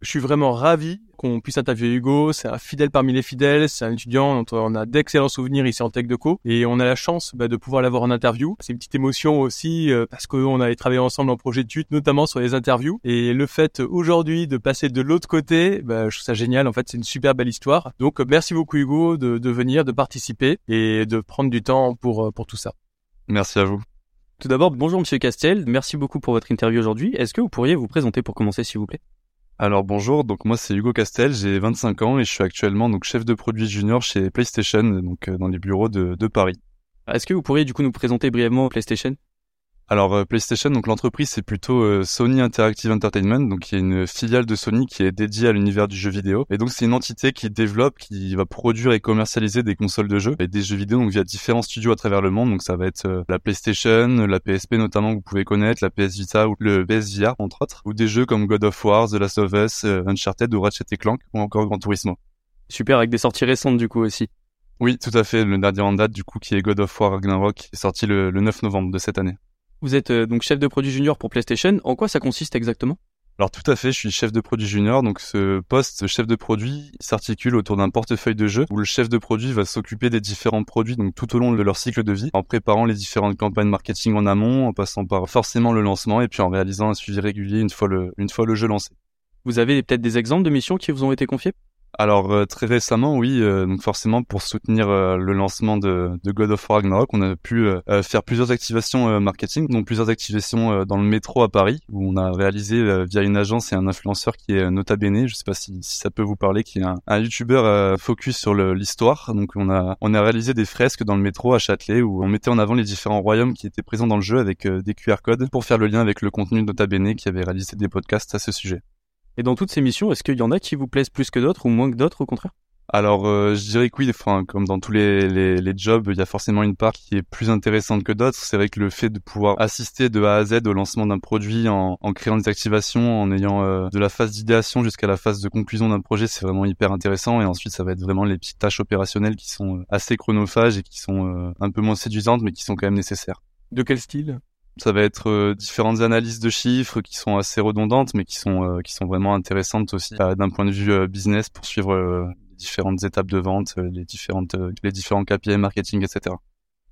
Je suis vraiment ravi qu'on puisse interviewer Hugo. C'est un fidèle parmi les fidèles. C'est un étudiant dont on a d'excellents souvenirs ici en Tech Co. Et on a la chance bah, de pouvoir l'avoir en interview. C'est une petite émotion aussi euh, parce qu'on avait travaillé ensemble en projet d'études, notamment sur les interviews. Et le fait aujourd'hui de passer de l'autre côté, bah, je trouve ça génial. En fait, c'est une super belle histoire. Donc, merci beaucoup Hugo de, de venir, de participer et de prendre du temps pour, euh, pour tout ça. Merci à vous. Tout d'abord, bonjour Monsieur Castel. Merci beaucoup pour votre interview aujourd'hui. Est-ce que vous pourriez vous présenter pour commencer, s'il vous plaît? Alors bonjour, donc moi c'est Hugo Castel, j'ai 25 ans et je suis actuellement donc chef de produit junior chez PlayStation, donc euh, dans les bureaux de, de Paris. Est-ce que vous pourriez du coup nous présenter brièvement PlayStation? Alors euh, PlayStation, donc l'entreprise c'est plutôt euh, Sony Interactive Entertainment, donc qui est une filiale de Sony qui est dédiée à l'univers du jeu vidéo. Et donc c'est une entité qui développe, qui va produire et commercialiser des consoles de jeux et des jeux vidéo donc via différents studios à travers le monde. Donc ça va être euh, la PlayStation, la PSP notamment que vous pouvez connaître, la PS Vita ou le PSVR entre autres, ou des jeux comme God of War, The Last of Us, Uncharted ou Ratchet Clank ou encore Gran Turismo. Super, avec des sorties récentes du coup aussi. Oui, tout à fait. Le dernier en date, du coup, qui est God of War Ragnarok, est sorti le 9 novembre de cette année. Vous êtes euh, donc chef de produit junior pour PlayStation. En quoi ça consiste exactement? Alors tout à fait, je suis chef de produit junior, donc ce poste, chef de produit, s'articule autour d'un portefeuille de jeux où le chef de produit va s'occuper des différents produits donc tout au long de leur cycle de vie, en préparant les différentes campagnes marketing en amont, en passant par forcément le lancement et puis en réalisant un suivi régulier une fois le, une fois le jeu lancé. Vous avez peut-être des exemples de missions qui vous ont été confiées? Alors euh, très récemment, oui, euh, donc forcément pour soutenir euh, le lancement de, de, God of War Ragnarok, on a pu faire plusieurs activations marketing, donc plusieurs activations dans le métro à Paris, où on a réalisé via une agence et un influenceur qui est Nota Bene, je sais pas si, si ça peut vous parler, qui est un, un YouTuber focus sur l'histoire. Donc on a on a réalisé des fresques dans le métro à Châtelet où on mettait en avant les différents royaumes qui étaient présents dans le jeu avec des QR codes pour faire le lien avec le contenu de Nota Bene qui avait réalisé des podcasts à ce sujet. Et dans toutes ces missions, est-ce qu'il y en a qui vous plaisent plus que d'autres ou moins que d'autres au contraire? Alors, euh, je dirais que oui, enfin, comme dans tous les, les, les, jobs, il y a forcément une part qui est plus intéressante que d'autres. C'est vrai que le fait de pouvoir assister de A à Z au lancement d'un produit en, en, créant des activations, en ayant euh, de la phase d'idéation jusqu'à la phase de conclusion d'un projet, c'est vraiment hyper intéressant. Et ensuite, ça va être vraiment les petites tâches opérationnelles qui sont euh, assez chronophages et qui sont un peu moins séduisantes, mais qui sont quand même nécessaires. De quel style? Ça va être euh, différentes analyses de chiffres qui sont assez redondantes, mais qui sont euh, qui sont vraiment intéressantes aussi euh, d'un point de vue business pour suivre les différentes étapes de vente, les différentes les différents KPI marketing, etc.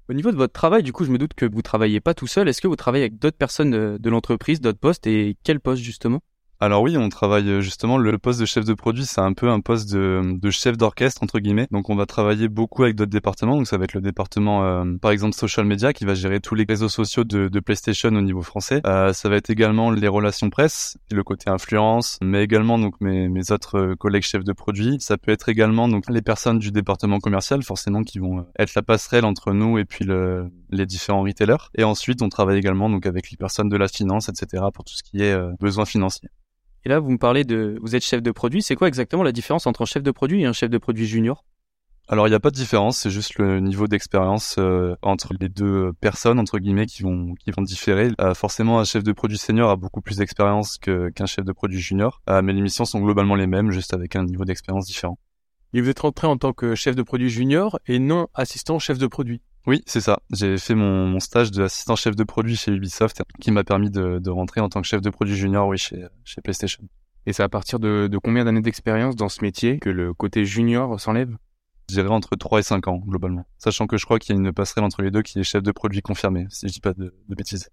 Au niveau de votre travail, du coup, je me doute que vous travaillez pas tout seul. Est-ce que vous travaillez avec d'autres personnes de l'entreprise, d'autres postes, et quel poste justement? Alors oui, on travaille euh, justement le poste de chef de produit, c'est un peu un poste de, chef d'orchestre entre guillemets. Donc on va travailler beaucoup avec d'autres départements. Donc ça va être le département euh, par exemple social media qui va gérer tous les réseaux sociaux de, PlayStation au niveau français. Euh, ça va être également les relations presse, le côté influence, mais également donc mes, autres euh, collègues chefs de produit. Ça peut être également donc les personnes du département commercial forcément qui vont être la passerelle entre nous et puis le, les différents retailers. Et ensuite on travaille également donc avec les personnes de la finance, etc. pour tout ce qui est besoin financier. Et là, vous me parlez de, vous êtes chef de produit. C'est quoi exactement la différence entre un chef de produit et un chef de produit junior? Alors il n'y a pas de différence, c'est juste le niveau d'expérience euh, entre les deux personnes entre guillemets qui vont qui vont différer. Euh, forcément, un chef de produit senior a beaucoup plus d'expérience qu'un chef de produit junior, euh, mais les missions sont globalement les mêmes, juste avec un niveau d'expérience différent. Et vous êtes rentré en tant que chef de produit junior et non assistant chef de produit? Oui, c'est ça. J'ai fait mon, mon stage d'assistant chef de produit chez Ubisoft qui m'a permis de, de, rentrer en tant que chef de produit junior oui, chez, chez PlayStation. Et c'est à partir de, de combien d'années d'expérience dans ce métier que le côté junior s'enlève? Je dirais entre 3 et 5 ans, globalement. Sachant que je crois qu'il y a une passerelle entre les deux qui est chef de produit confirmé, si je dis pas de, de bêtises.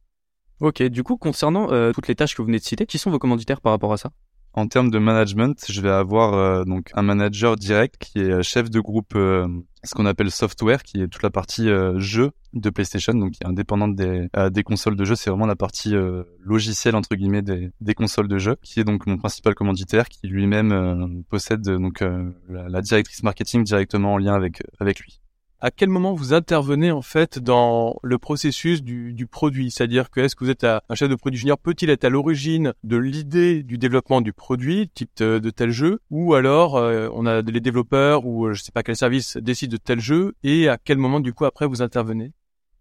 Ok, du coup, concernant euh, toutes les tâches que vous venez de citer, qui sont vos commanditaires par rapport à ça? En termes de management, je vais avoir euh, donc un manager direct qui est euh, chef de groupe, euh, ce qu'on appelle software, qui est toute la partie jeu de PlayStation, donc qui est indépendante des, des consoles de jeu. C'est vraiment la partie logicielle entre guillemets des, des, consoles de jeu, qui est donc mon principal commanditaire, qui lui-même possède donc la, la, directrice marketing directement en lien avec avec lui. À quel moment vous intervenez en fait dans le processus du, du produit? C'est-à-dire que est-ce que vous êtes un chef de produit junior? Peut-il être à l'origine de l'idée du développement du produit, type de, de tel jeu? Ou alors euh, on a les développeurs ou euh, je sais pas quel service décide de tel jeu et à quel moment du coup après vous intervenez?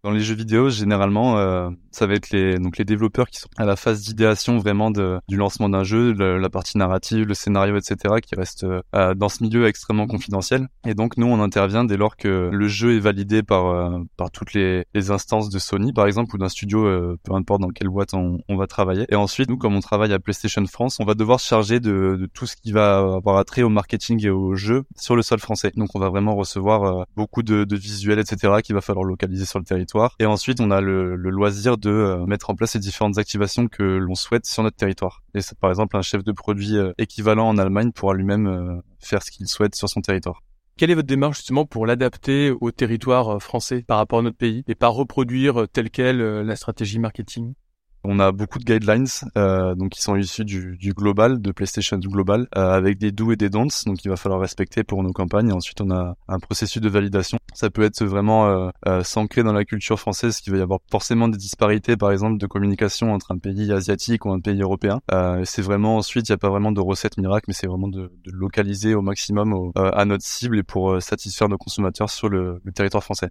Dans les jeux vidéo, généralement, euh, ça va être les donc les développeurs qui sont à la phase d'idéation vraiment de, du lancement d'un jeu, la partie narrative, le scénario, etc., qui reste euh, dans ce milieu extrêmement confidentiel. Et donc nous, on intervient dès lors que le jeu est validé par euh, par toutes les, les, instances de Sony, par exemple, ou d'un studio, euh, peu importe dans quelle boîte on, on, va travailler. Et ensuite, nous, comme on travaille à PlayStation France, on va devoir se charger de, de tout ce qui va avoir attrait au marketing et au jeu sur le sol français. Donc on va vraiment recevoir beaucoup de, de visuels, etc., qu'il va falloir localiser sur le territoire et ensuite, on a le, loisir de euh, mettre en place les différentes activations que l'on souhaite sur notre territoire. Et par exemple, un chef de produit euh, équivalent en Allemagne pourra lui-même euh, faire ce qu'il souhaite sur son territoire. Quelle est votre démarche justement pour l'adapter au territoire français par rapport à notre pays et pas reproduire tel quel la stratégie marketing? On a beaucoup de guidelines, euh, donc qui sont issus du, du global, de PlayStation Global, euh, avec des do et des don'ts, donc il va falloir respecter pour nos campagnes. Ensuite, on a un processus de validation. Ça peut être vraiment euh, euh s'ancrer dans la culture française, qu'il va y avoir forcément des disparités, par exemple, de communication entre un pays asiatique ou un pays européen. Euh, c'est vraiment ensuite, il n'y a pas vraiment de recette miracle, mais c'est vraiment de, de, localiser au maximum à notre cible et pour satisfaire nos consommateurs sur le, le territoire français.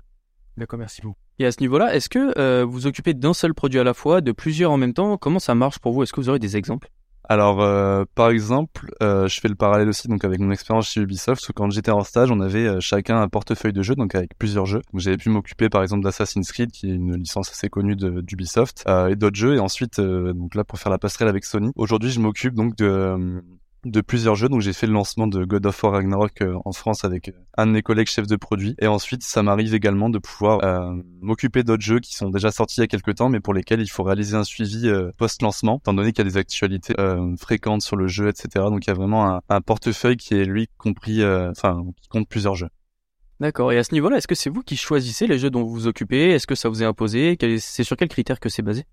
D'accord, merci beaucoup. Et à ce niveau-là, est-ce que euh, vous occupez d'un seul produit à la fois, de plusieurs en même temps? Comment ça marche pour vous? Est-ce que vous aurez des exemples? Alors, euh, par exemple, euh, je fais le parallèle aussi donc avec mon expérience chez Ubisoft, quand j'étais en stage, on avait chacun un portefeuille de jeux, donc avec plusieurs jeux. J'avais pu m'occuper par exemple d'Assassin's Creed, qui est une licence assez connue d'Ubisoft, et d'autres jeux. Et ensuite, donc là pour faire la passerelle avec Sony. Aujourd'hui, je m'occupe donc de de plusieurs jeux. Donc j'ai fait le lancement de God of War Ragnarok euh, en France avec euh, un de mes collègues chefs de produit. Et ensuite, ça m'arrive également de pouvoir euh, m'occuper d'autres jeux qui sont déjà sortis il y a quelques temps, mais pour lesquels il faut réaliser un suivi post-lancement, étant donné qu'il y a des actualités fréquentes sur le jeu, etc. Donc il y a vraiment un, un portefeuille qui est lui compris, enfin qui compte plusieurs jeux. D'accord. Et à ce niveau-là, est-ce que c'est vous qui choisissez les jeux dont vous vous occupez? Est-ce que ça vous est imposé? C'est sur quels critères que c'est basé?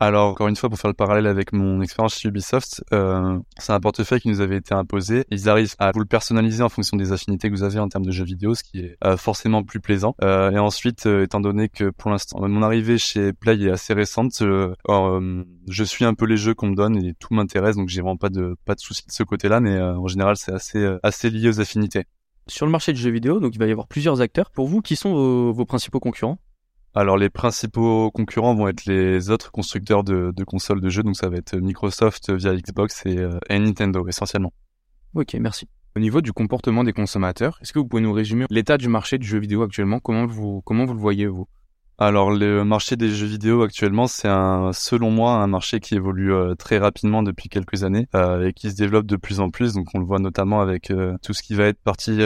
Alors encore une fois, pour faire le parallèle avec mon expérience chez Ubisoft, euh, c'est un portefeuille qui nous avait été imposé. Ils arrivent à vous le personnaliser en fonction des affinités que vous avez en termes de jeux vidéo, ce qui est euh, forcément plus plaisant. Euh, et ensuite, euh, étant donné que pour l'instant mon arrivée chez Play est assez récente, euh, je suis un peu les jeux qu'on me donne et tout m'intéresse, donc j'ai vraiment pas de pas de soucis de ce côté-là. Mais en général, c'est assez assez lié aux affinités. Sur le marché du jeu vidéo, donc il va y avoir plusieurs acteurs. Pour vous, qui sont vos principaux concurrents? Alors les principaux concurrents vont être les autres constructeurs de, consoles de jeux, donc ça va être Microsoft via Xbox et, euh, et Nintendo essentiellement. Ok, merci. Au niveau du comportement des consommateurs, est-ce que vous pouvez nous résumer l'état du marché du jeu vidéo actuellement? Comment vous comment vous le voyez vous? Alors le marché des jeux vidéo actuellement, c'est un, selon moi, un marché qui évolue euh, très rapidement depuis quelques années euh, et qui se développe de plus en plus. Donc on le voit notamment avec euh, tout ce qui va être partie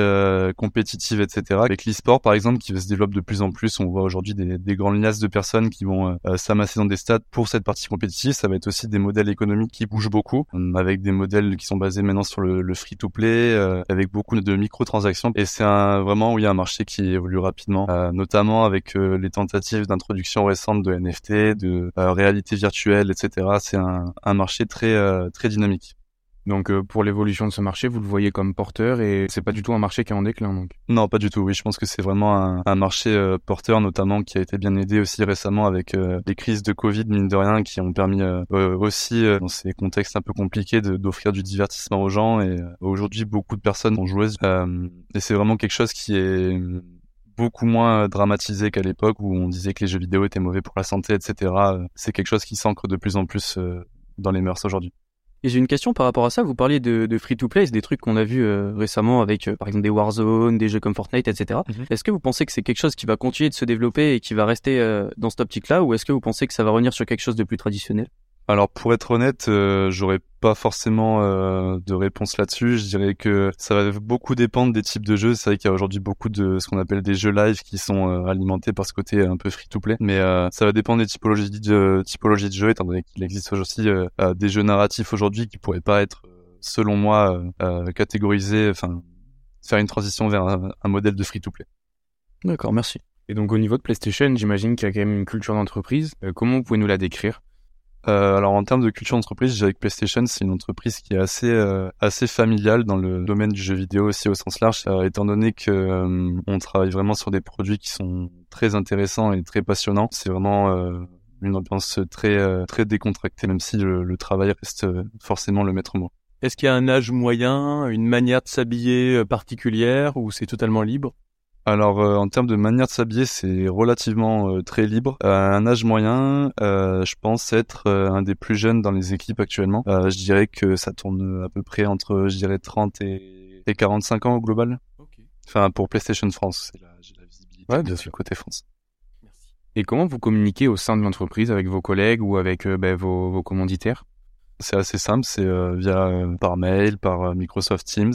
compétitive, etc. Avec l'e-sport par exemple, qui se développe de plus en plus. On voit aujourd'hui des, des, grandes liasses de personnes qui vont s'amasser dans des stades pour cette partie compétitive. Ça va être aussi des modèles économiques qui bougent beaucoup, avec des modèles qui sont basés maintenant sur le, le free-to-play, avec beaucoup de microtransactions. Et c'est un, vraiment oui un marché qui évolue rapidement, notamment avec les tentatives d'introduction récente de NFT, de euh, réalité virtuelle, etc. C'est un, un, marché très euh, très dynamique. Donc euh, pour l'évolution de ce marché, vous le voyez comme porteur et c'est pas du tout un marché qui est en déclin donc. Non, pas du tout. Oui, je pense que c'est vraiment un, un marché porteur notamment qui a été bien aidé aussi récemment avec les crises de Covid mine de rien qui ont permis aussi dans ces contextes un peu compliqués d'offrir du divertissement aux gens et aujourd'hui beaucoup de personnes ont joué et c'est vraiment quelque chose qui est beaucoup moins euh, dramatisé qu'à l'époque où on disait que les jeux vidéo étaient mauvais pour la santé, etc. Euh, c'est quelque chose qui s'ancre de plus en plus euh, dans les mœurs aujourd'hui. Et j'ai une question par rapport à ça. Vous parliez de, de free-to-play, c'est des trucs qu'on a vus récemment avec, par exemple, des Warzone, des jeux comme Fortnite, etc. Mhm. Est-ce que vous pensez que c'est quelque chose qui va continuer de se développer et qui va rester dans cette optique-là, ou est-ce que vous pensez que ça va revenir sur quelque chose de plus traditionnel? Alors pour être honnête, euh, j'aurais pas forcément euh, de réponse là-dessus. Je dirais que ça va beaucoup dépendre des types de jeux. C'est vrai qu'il y a aujourd'hui beaucoup de ce qu'on appelle des jeux live qui sont euh, alimentés par ce côté un peu free-to-play, mais ça va dépendre des typologies de typologies de jeux, étant donné qu'il existe aussi des jeux narratifs aujourd'hui qui pourraient pas être, selon moi, catégorisés, enfin faire une transition vers un, un modèle de free-to-play. D'accord, merci. Et donc au niveau de PlayStation, j'imagine qu'il y a quand même une culture d'entreprise. comment vous pouvez nous la décrire? Euh, alors en termes de culture d'entreprise, que PlayStation c'est une entreprise qui est assez euh, assez familiale dans le domaine du jeu vidéo aussi au sens large, euh, étant donné que euh, on travaille vraiment sur des produits qui sont très intéressants et très passionnants. C'est vraiment une ambiance très très décontractée, même si le, le travail reste forcément le maître mot. Est-ce qu'il y a un âge moyen, une manière de s'habiller particulière ou c'est totalement libre? Alors euh, en termes de manière de s'habiller, c'est relativement euh, très libre. À un âge moyen, euh, je pense être un des plus jeunes dans les équipes actuellement. je dirais que ça tourne à peu près entre, je dirais, 30 et, 45 ans au global. Enfin pour PlayStation France, c'est la, la visibilité ouais, bien sûr. côté France. Et comment vous communiquez au sein de l'entreprise avec vos collègues ou avec ben, vos, vos commanditaires? C'est assez simple, c'est via par mail, par Microsoft Teams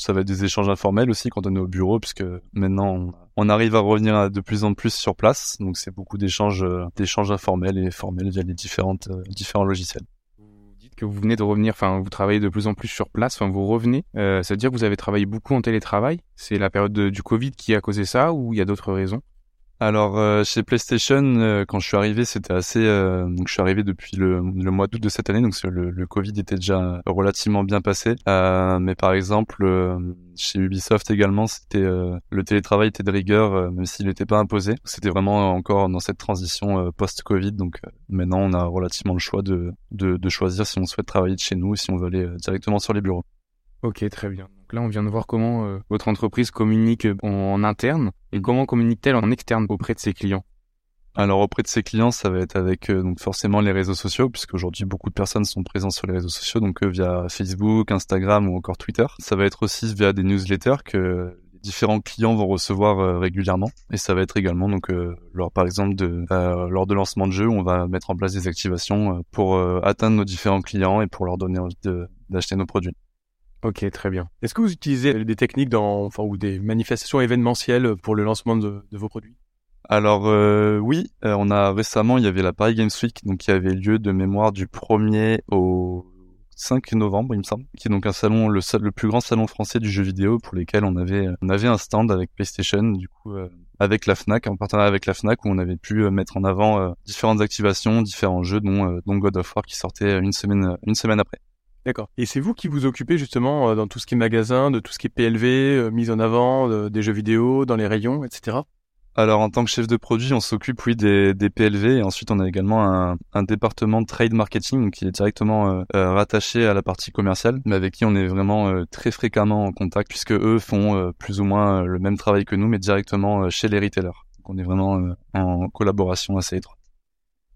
ça va être des échanges informels aussi quand on est au bureau, puisque maintenant on, arrive à revenir de plus en plus sur place. Donc c'est beaucoup d'échanges, euh, d'échanges informels et formels via les différentes, euh, différents logiciels. Vous dites que vous venez de revenir, enfin vous travaillez de plus en plus sur place, enfin vous revenez. Euh, ça veut dire que vous avez travaillé beaucoup en télétravail. C'est la période du Covid qui a causé ça ou il y a d'autres raisons? Alors euh, chez PlayStation, euh, quand je suis arrivé, c'était assez. Euh, donc je suis arrivé depuis le, le mois d'août de cette année, donc le, le, Covid était déjà relativement bien passé. mais par exemple, chez Ubisoft également, c'était le télétravail était de rigueur, même s'il n'était pas imposé. C'était vraiment encore dans cette transition post-Covid. Donc maintenant, on a relativement le choix de, de, de choisir si on souhaite travailler de chez nous ou si on veut aller directement sur les bureaux. Ok, très bien. Là, on vient de voir comment euh, votre entreprise communique euh, en, interne et comment communique-t-elle en externe auprès de ses clients? Alors auprès de ses clients, ça va être avec euh, forcément les réseaux sociaux, puisque aujourd'hui beaucoup de personnes sont présentes sur les réseaux sociaux, donc via Facebook, Instagram ou encore Twitter. Ça va être aussi via des newsletters que différents clients vont recevoir régulièrement, et ça va être également lors par exemple de lors de lancement de jeu, on va mettre en place des activations pour atteindre nos différents clients et pour leur donner envie d'acheter nos produits. Ok, très bien. Est-ce que vous utilisez des techniques dans, enfin, ou des manifestations événementielles pour le lancement de, vos produits? Alors euh, oui, euh, on a récemment, il y avait la Paris Games Week, donc qui avait lieu de mémoire du 1er au 5 novembre, il me semble, qui est donc un salon, le, le plus grand salon français du jeu vidéo, pour lesquels on avait, on avait un stand avec PlayStation, du coup, euh, avec la Fnac, en partenariat avec la Fnac, où on avait pu mettre en avant différentes activations, différents jeux, dont, dont God of War qui sortait une semaine, une semaine après. D'accord. Et c'est vous qui vous occupez justement euh, dans tout ce qui est magasin, de tout ce qui est PLV, euh, mise en avant, des jeux vidéo, dans les rayons, etc. Alors en tant que chef de produit, on s'occupe oui des, des, PLV et ensuite on a également un, un département de trade marketing qui est directement euh, rattaché à la partie commerciale, mais avec qui on est vraiment très fréquemment en contact puisque eux font plus ou moins le même travail que nous, mais directement chez les retailers. Donc on est vraiment en collaboration assez étroite.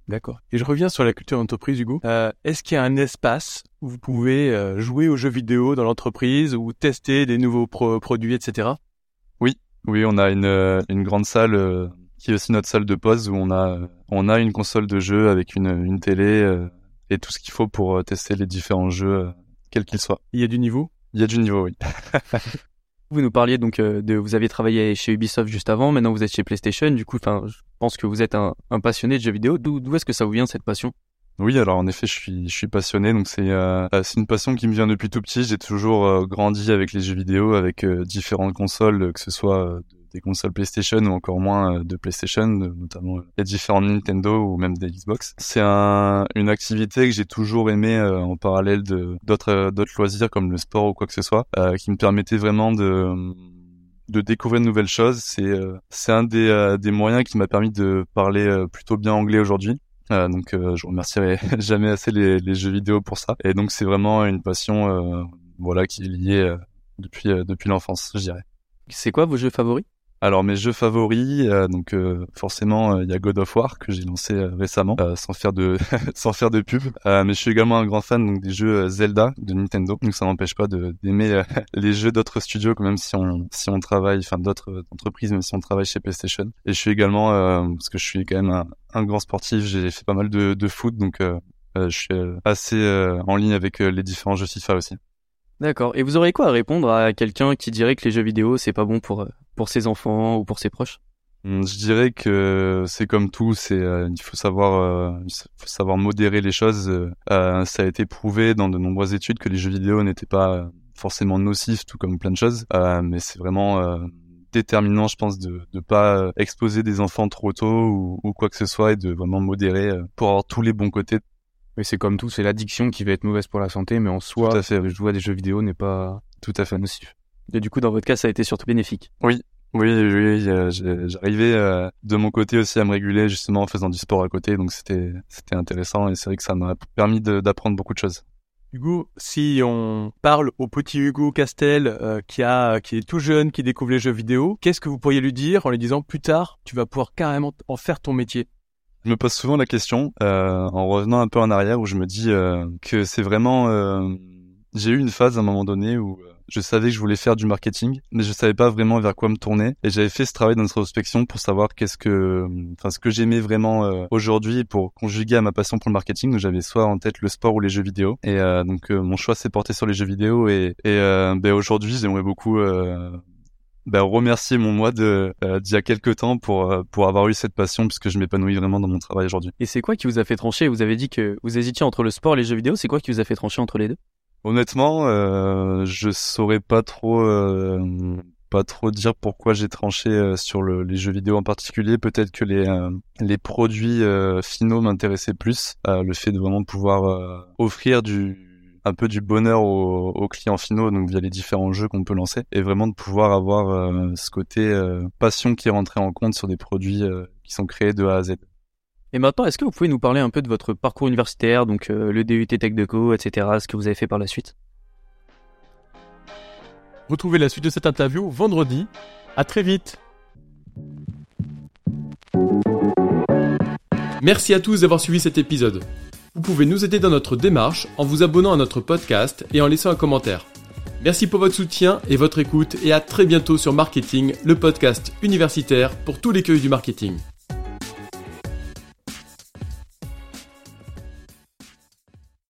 D'accord. Et je reviens sur la culture d'entreprise, Hugo. Euh, Est-ce qu'il y a un espace où vous pouvez euh, jouer aux jeux vidéo dans l'entreprise ou tester des nouveaux produits, etc. Oui, oui, on a une, euh, une grande salle euh, qui est aussi notre salle de pause où on a on a une console de jeu avec une, une télé et tout ce qu'il faut pour tester les différents jeux, quels qu'ils soient. Il y a du niveau? Il y a du niveau, oui. Vous nous parliez donc euh, de vous aviez travaillé chez Ubisoft juste avant, maintenant vous êtes chez PlayStation. Du coup, enfin, je pense que vous êtes un, passionné de jeux vidéo. D'où est-ce que ça vous vient cette passion? Oui, alors en effet, je suis, je suis passionné. Donc c'est, euh, c'est une passion qui me vient depuis tout petit. J'ai toujours euh, grandi avec les jeux vidéo, avec différentes consoles, que ce soit des consoles PlayStation ou encore moins euh, de PlayStation, notamment euh, les différents Nintendo ou même des Xbox. C'est un, une activité que j'ai toujours aimé euh, en parallèle de d'autres d'autres loisirs comme le sport ou quoi que ce soit, qui me permettait vraiment de de découvrir de nouvelles choses. C'est c'est un des des moyens qui m'a permis de parler plutôt bien anglais aujourd'hui. Euh, donc je remercierai jamais assez les, les, jeux vidéo pour ça. Et donc c'est vraiment une passion voilà qui est liée depuis depuis l'enfance, je dirais. C'est quoi vos jeux favoris? Alors mes jeux favoris, euh, donc euh, forcément euh, il y a God of War que j'ai lancé récemment, sans faire de sans faire de pub. mais je suis également un grand fan donc des jeux Zelda de Nintendo. Donc ça n'empêche pas d'aimer les jeux d'autres studios, même si on si on travaille, enfin d'autres entreprises, même si on travaille chez PlayStation. Et je suis également parce que je suis quand même un, grand sportif, j'ai fait pas mal de, de foot, donc je suis assez en ligne avec les différents jeux FIFA aussi. D'accord. Et vous aurez quoi à répondre à quelqu'un qui dirait que les jeux vidéo c'est pas bon pour pour ses enfants ou pour ses proches? Hum, je dirais que c'est comme tout, c'est euh, il faut savoir euh, il faut savoir modérer les choses. Euh, ça a été prouvé dans de nombreuses études que les jeux vidéo n'étaient pas forcément nocifs, tout comme plein de choses, mais c'est vraiment déterminant, je pense, de ne pas exposer des enfants trop tôt ou, ou, quoi que ce soit et de vraiment modérer pour avoir tous les bons côtés Mais c'est comme tout, c'est l'addiction qui va être mauvaise pour la santé, mais en soi, Tout à fait, oui. jouer à des jeux vidéo n'est pas Tout à fait. nocif. Et du coup, dans votre cas, ça a été surtout bénéfique. Oui, oui, oui, euh, j'arrivais euh, de mon côté aussi à me réguler justement en faisant du sport à côté, donc c'était c'était intéressant et c'est vrai que ça m'a permis d'apprendre beaucoup de choses. Hugo, si on parle au petit Hugo Castel euh, qui a qui est tout jeune, qui découvre les jeux vidéo, qu'est-ce que vous pourriez lui dire en lui disant plus tard, tu vas pouvoir carrément en faire ton métier? Je me pose souvent la question euh, en revenant un peu en arrière où je me dis euh, que c'est vraiment euh, j'ai eu une phase à un moment donné où euh, je savais que je voulais faire du marketing, mais je savais pas vraiment vers quoi me tourner. Et j'avais fait ce travail d'introspection pour savoir qu'est-ce que, enfin, ce que j'aimais vraiment euh, aujourd'hui pour conjuguer à ma passion pour le marketing. Donc j'avais soit en tête le sport ou les jeux vidéo. Et euh, donc euh, mon choix s'est porté sur les jeux vidéo. Et, euh, ben, aujourd'hui, j'aimerais beaucoup euh, ben, remercier mon moi de euh, d'il y a quelques temps pour euh, pour avoir eu cette passion puisque je m'épanouis vraiment dans mon travail aujourd'hui. Et c'est quoi qui vous a fait trancher? Vous avez dit que vous hésitiez entre le sport et les jeux vidéo. C'est quoi qui vous a fait trancher entre les deux? Honnêtement, euh, je saurais pas trop, euh, pas trop dire pourquoi j'ai tranché euh, sur le- les jeux vidéo en particulier. Peut-être que les euh, produits finaux m'intéressaient plus. Le fait de vraiment pouvoir offrir du un peu du bonheur aux, aux clients finaux, donc via les différents jeux qu'on peut lancer, et vraiment de pouvoir avoir ce côté passion qui est rentré en compte sur des produits qui sont créés de A à Z. Et maintenant, est-ce que vous pouvez nous parler un peu de votre parcours universitaire, donc euh, le DUT Tech Deco, etc., ce que vous avez fait par la suite? Retrouvez la suite de cette interview vendredi. À très vite. Merci à tous d'avoir suivi cet épisode. Vous pouvez nous aider dans notre démarche en vous abonnant à notre podcast et en laissant un commentaire. Merci pour votre soutien et votre écoute et à très bientôt sur Marketing, le podcast universitaire pour tous les cueils du marketing.